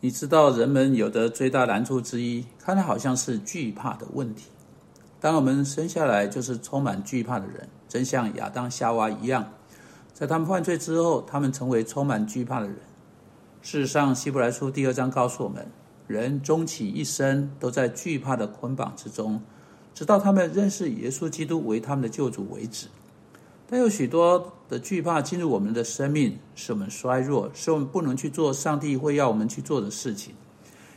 你知道，人们有的最大难处之一，看来好像是惧怕的问题。当我们生下来就是充满惧怕的人，真像亚当夏娃一样，在他们犯罪之后，他们成为充满惧怕的人。事实上，希伯来书第二章告诉我们，人终其一生都在惧怕的捆绑之中，直到他们认识耶稣基督为他们的救主为止。但有许多的惧怕进入我们的生命，使我们衰弱，使我们不能去做上帝会要我们去做的事情。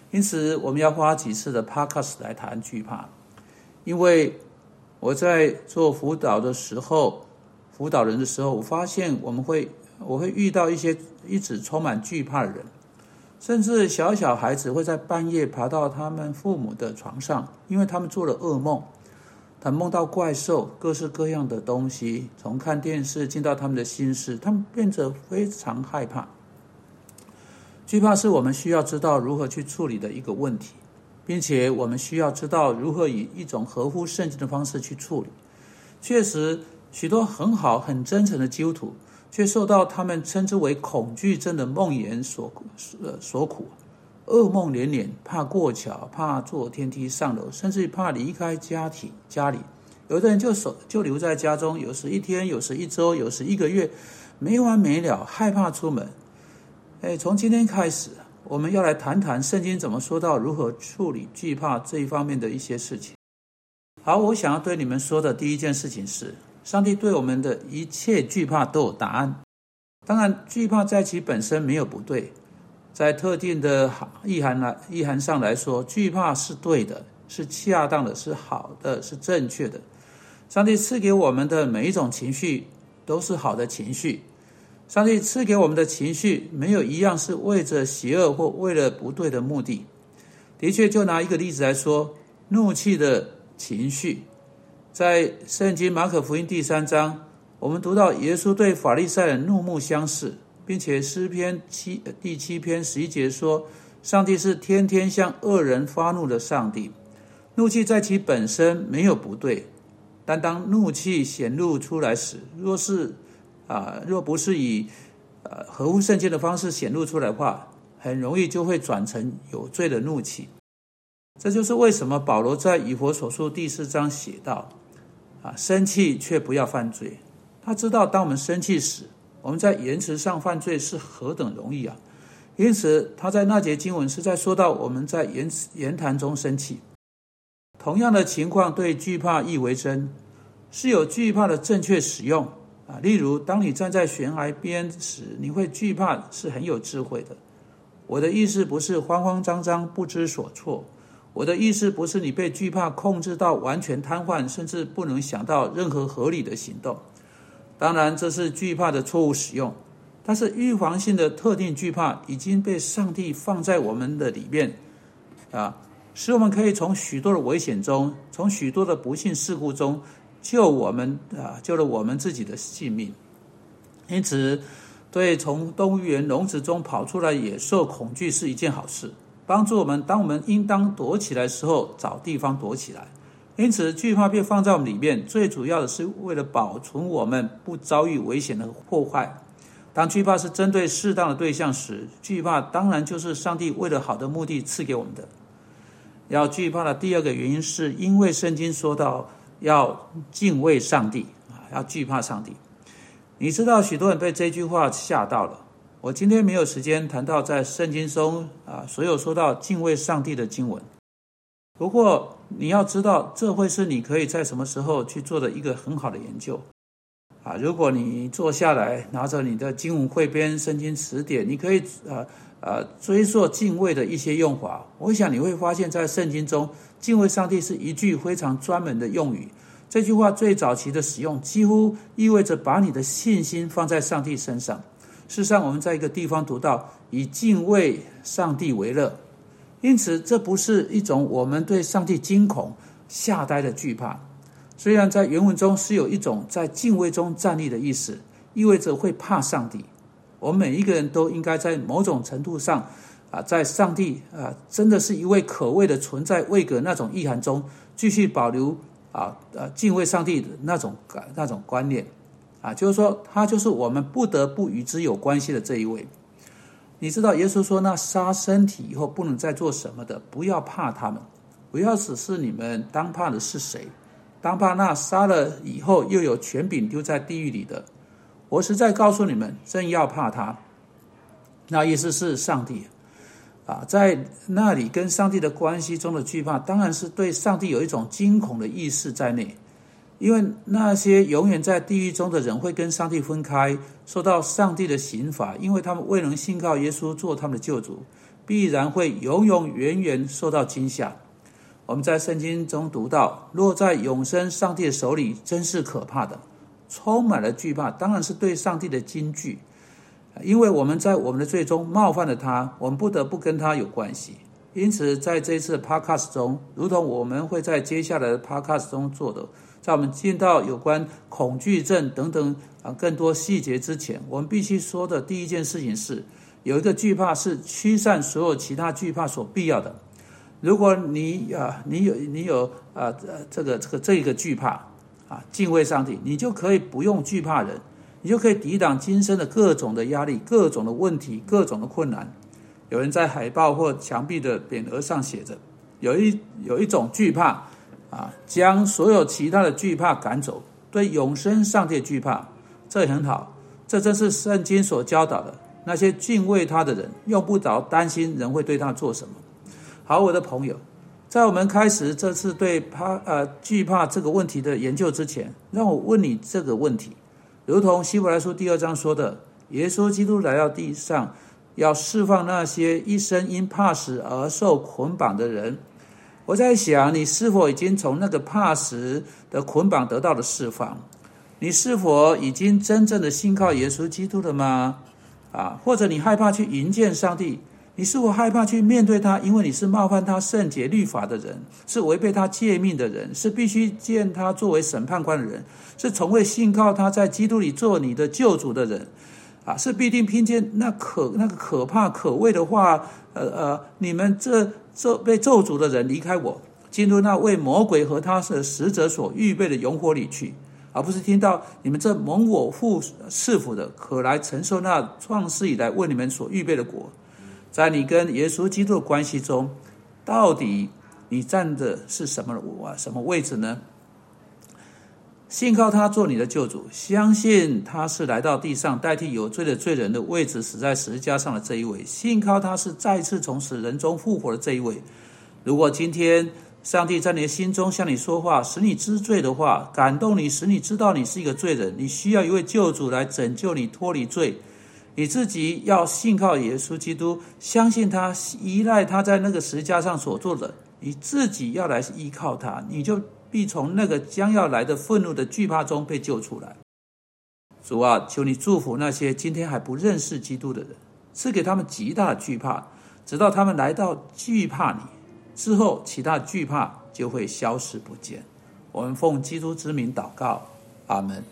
因此，我们要花几次的 podcast 来谈惧怕。因为我在做辅导的时候，辅导人的时候，我发现我们会我会遇到一些一直充满惧怕的人，甚至小小孩子会在半夜爬到他们父母的床上，因为他们做了噩梦。他梦到怪兽，各式各样的东西，从看电视进到他们的心事，他们变得非常害怕。惧怕是我们需要知道如何去处理的一个问题，并且我们需要知道如何以一种合乎圣经的方式去处理。确实，许多很好、很真诚的基督徒，却受到他们称之为恐惧症的梦魇所呃所苦。噩梦连连，怕过桥，怕坐天梯上楼，甚至怕离开家庭家里。有的人就守就留在家中，有时一天，有时一周，有时一个月，没完没了，害怕出门。哎，从今天开始，我们要来谈谈圣经怎么说到如何处理惧怕这一方面的一些事情。好，我想要对你们说的第一件事情是，上帝对我们的一切惧怕都有答案。当然，惧怕在其本身没有不对。在特定的意涵来意涵上来说，惧怕是对的，是恰当的，是好的，是正确的。上帝赐给我们的每一种情绪都是好的情绪。上帝赐给我们的情绪没有一样是为着邪恶或为了不对的目的。的确，就拿一个例子来说，怒气的情绪，在圣经马可福音第三章，我们读到耶稣对法利赛人怒目相视。并且诗篇七第七篇十一节说：“上帝是天天向恶人发怒的上帝，怒气在其本身没有不对，但当怒气显露出来时，若是啊，若不是以呃合乎圣经的方式显露出来的话，很容易就会转成有罪的怒气。这就是为什么保罗在以佛所书第四章写道：啊，生气却不要犯罪。他知道，当我们生气时，我们在言辞上犯罪是何等容易啊！因此，他在那节经文是在说到我们在言言谈中生气。同样的情况对惧怕亦为真，是有惧怕的正确使用啊。例如，当你站在悬崖边时，你会惧怕，是很有智慧的。我的意思不是慌慌张张不知所措，我的意思不是你被惧怕控制到完全瘫痪，甚至不能想到任何合理的行动。当然，这是惧怕的错误使用，但是预防性的特定惧怕已经被上帝放在我们的里面，啊，使我们可以从许多的危险中，从许多的不幸事故中救我们啊，救了我们自己的性命。因此，对从动物园笼子中跑出来野兽恐惧是一件好事，帮助我们当我们应当躲起来时候，找地方躲起来。因此，惧怕被放在我们里面，最主要的是为了保存我们不遭遇危险的破坏。当惧怕是针对适当的对象时，惧怕当然就是上帝为了好的目的赐给我们的。要惧怕的第二个原因，是因为圣经说到要敬畏上帝啊，要惧怕上帝。你知道，许多人被这句话吓到了。我今天没有时间谈到在圣经中啊所有说到敬畏上帝的经文。不过你要知道，这会是你可以在什么时候去做的一个很好的研究啊！如果你坐下来，拿着你的经文汇编、圣经词典，你可以呃呃追溯敬畏的一些用法。我想你会发现在圣经中，敬畏上帝是一句非常专门的用语。这句话最早期的使用，几乎意味着把你的信心放在上帝身上。事实上，我们在一个地方读到，以敬畏上帝为乐。因此，这不是一种我们对上帝惊恐、吓呆的惧怕。虽然在原文中是有一种在敬畏中站立的意思，意味着会怕上帝。我们每一个人都应该在某种程度上，啊，在上帝啊，真的是一位可畏的存在位格那种意涵中，继续保留啊，呃，敬畏上帝的那种感那种观念。啊，就是说，他就是我们不得不与之有关系的这一位。你知道耶稣说，那杀身体以后不能再做什么的，不要怕他们，不要只是你们当怕的是谁？当怕那杀了以后又有权柄丢在地狱里的。我实在告诉你们，正要怕他。那意思是上帝啊，在那里跟上帝的关系中的惧怕，当然是对上帝有一种惊恐的意识在内。因为那些永远在地狱中的人会跟上帝分开，受到上帝的刑罚，因为他们未能信靠耶稣做他们的救主，必然会永永远远受到惊吓。我们在圣经中读到，落在永生上帝的手里，真是可怕的，充满了惧怕。当然是对上帝的惊惧，因为我们在我们的罪中冒犯了他，我们不得不跟他有关系。因此，在这一次 podcast 中，如同我们会在接下来的 podcast 中做的。在我们见到有关恐惧症等等啊更多细节之前，我们必须说的第一件事情是，有一个惧怕是驱散所有其他惧怕所必要的。如果你啊，你有你有啊这个这个这个惧怕啊，敬畏上帝，你就可以不用惧怕人，你就可以抵挡今生的各种的压力、各种的问题、各种的困难。有人在海报或墙壁的匾额上写着，有一有一种惧怕。啊，将所有其他的惧怕赶走，对永生上帝惧怕，这很好，这正是圣经所教导的。那些敬畏他的人，用不着担心人会对他做什么。好，我的朋友，在我们开始这次对怕呃惧怕这个问题的研究之前，让我问你这个问题：，如同希伯来书第二章说的，耶稣基督来到地上，要释放那些一生因怕死而受捆绑的人。我在想，你是否已经从那个怕死的捆绑得到了释放？你是否已经真正的信靠耶稣基督了吗？啊，或者你害怕去迎见上帝？你是否害怕去面对他？因为你是冒犯他圣洁律法的人，是违背他诫命的人，是必须见他作为审判官的人，是从未信靠他在基督里做你的救主的人，啊，是必定听见那可那个可怕可畏的话。呃呃，你们这。咒被咒诅的人离开我，进入那为魔鬼和他的使者所预备的永火里去，而不是听到你们这蒙我父赐福的，可来承受那创世以来为你们所预备的果。在你跟耶稣基督的关系中，到底你站的是什么啊？什么位置呢？信靠他做你的救主，相信他是来到地上代替有罪的罪人的位置，死在十字架上的这一位。信靠他是再次从死人中复活的这一位。如果今天上帝在你的心中向你说话，使你知罪的话，感动你，使你知道你是一个罪人，你需要一位救主来拯救你脱离罪，你自己要信靠耶稣基督，相信他，依赖他在那个十字架上所做的，你自己要来依靠他，你就。必从那个将要来的愤怒的惧怕中被救出来。主啊，求你祝福那些今天还不认识基督的人，赐给他们极大的惧怕，直到他们来到惧怕你之后，其他惧怕就会消失不见。我们奉基督之名祷告，阿门。